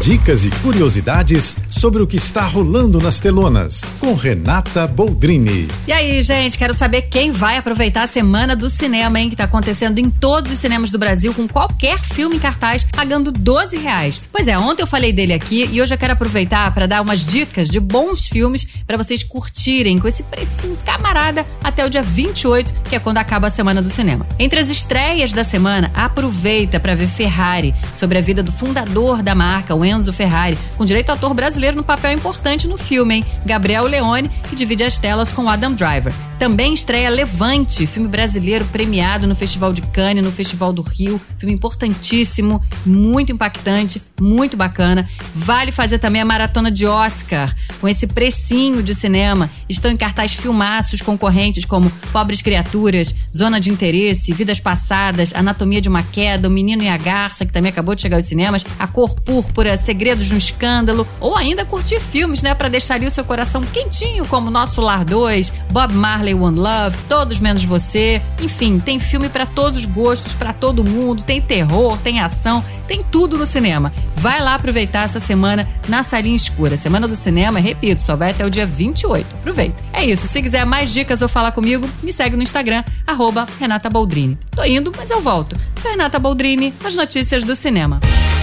Dicas e curiosidades sobre o que está rolando nas telonas, com Renata Boldrini. E aí, gente, quero saber quem vai aproveitar a semana do cinema, hein? Que tá acontecendo em todos os cinemas do Brasil, com qualquer filme em cartaz, pagando 12 reais. Pois é, ontem eu falei dele aqui e hoje eu quero aproveitar para dar umas dicas de bons filmes para vocês curtirem com esse precinho camarada até o dia 28, que é quando acaba a semana do cinema. Entre as estreias da semana, aproveita para ver Ferrari, sobre a vida do fundador da marca, o Enzo Ferrari, com direito ao ator brasileiro no papel importante no filme, hein? Gabriel Leone, que divide as telas com Adam Driver. Também estreia Levante, filme brasileiro premiado no Festival de Cannes, no Festival do Rio. Filme importantíssimo, muito impactante, muito bacana. Vale fazer também a maratona de Oscar, com esse precinho de cinema. Estão em cartaz filmaços concorrentes como Pobres Criaturas, Zona de Interesse, Vidas Passadas, Anatomia de uma Queda, O Menino e a Garça, que também acabou de chegar aos cinemas, A Cor Púrpura, Segredos de um Escândalo, ou ainda curtir filmes, né, para deixar ali o seu coração quentinho, como Nosso Lar 2, Bob Marley One Love, Todos Menos Você. Enfim, tem filme para todos os gostos, para todo mundo, tem terror, tem ação, tem tudo no cinema. Vai lá aproveitar essa semana na salinha escura. Semana do cinema, repito, só vai até o dia 28. Aproveita. É isso. Se quiser mais dicas ou falar comigo, me segue no Instagram, arroba Renata Boldrini. Tô indo, mas eu volto. Sou Renata Boldrini, as notícias do cinema.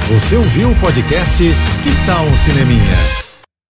Você ouviu o podcast Que Tal um Cineminha?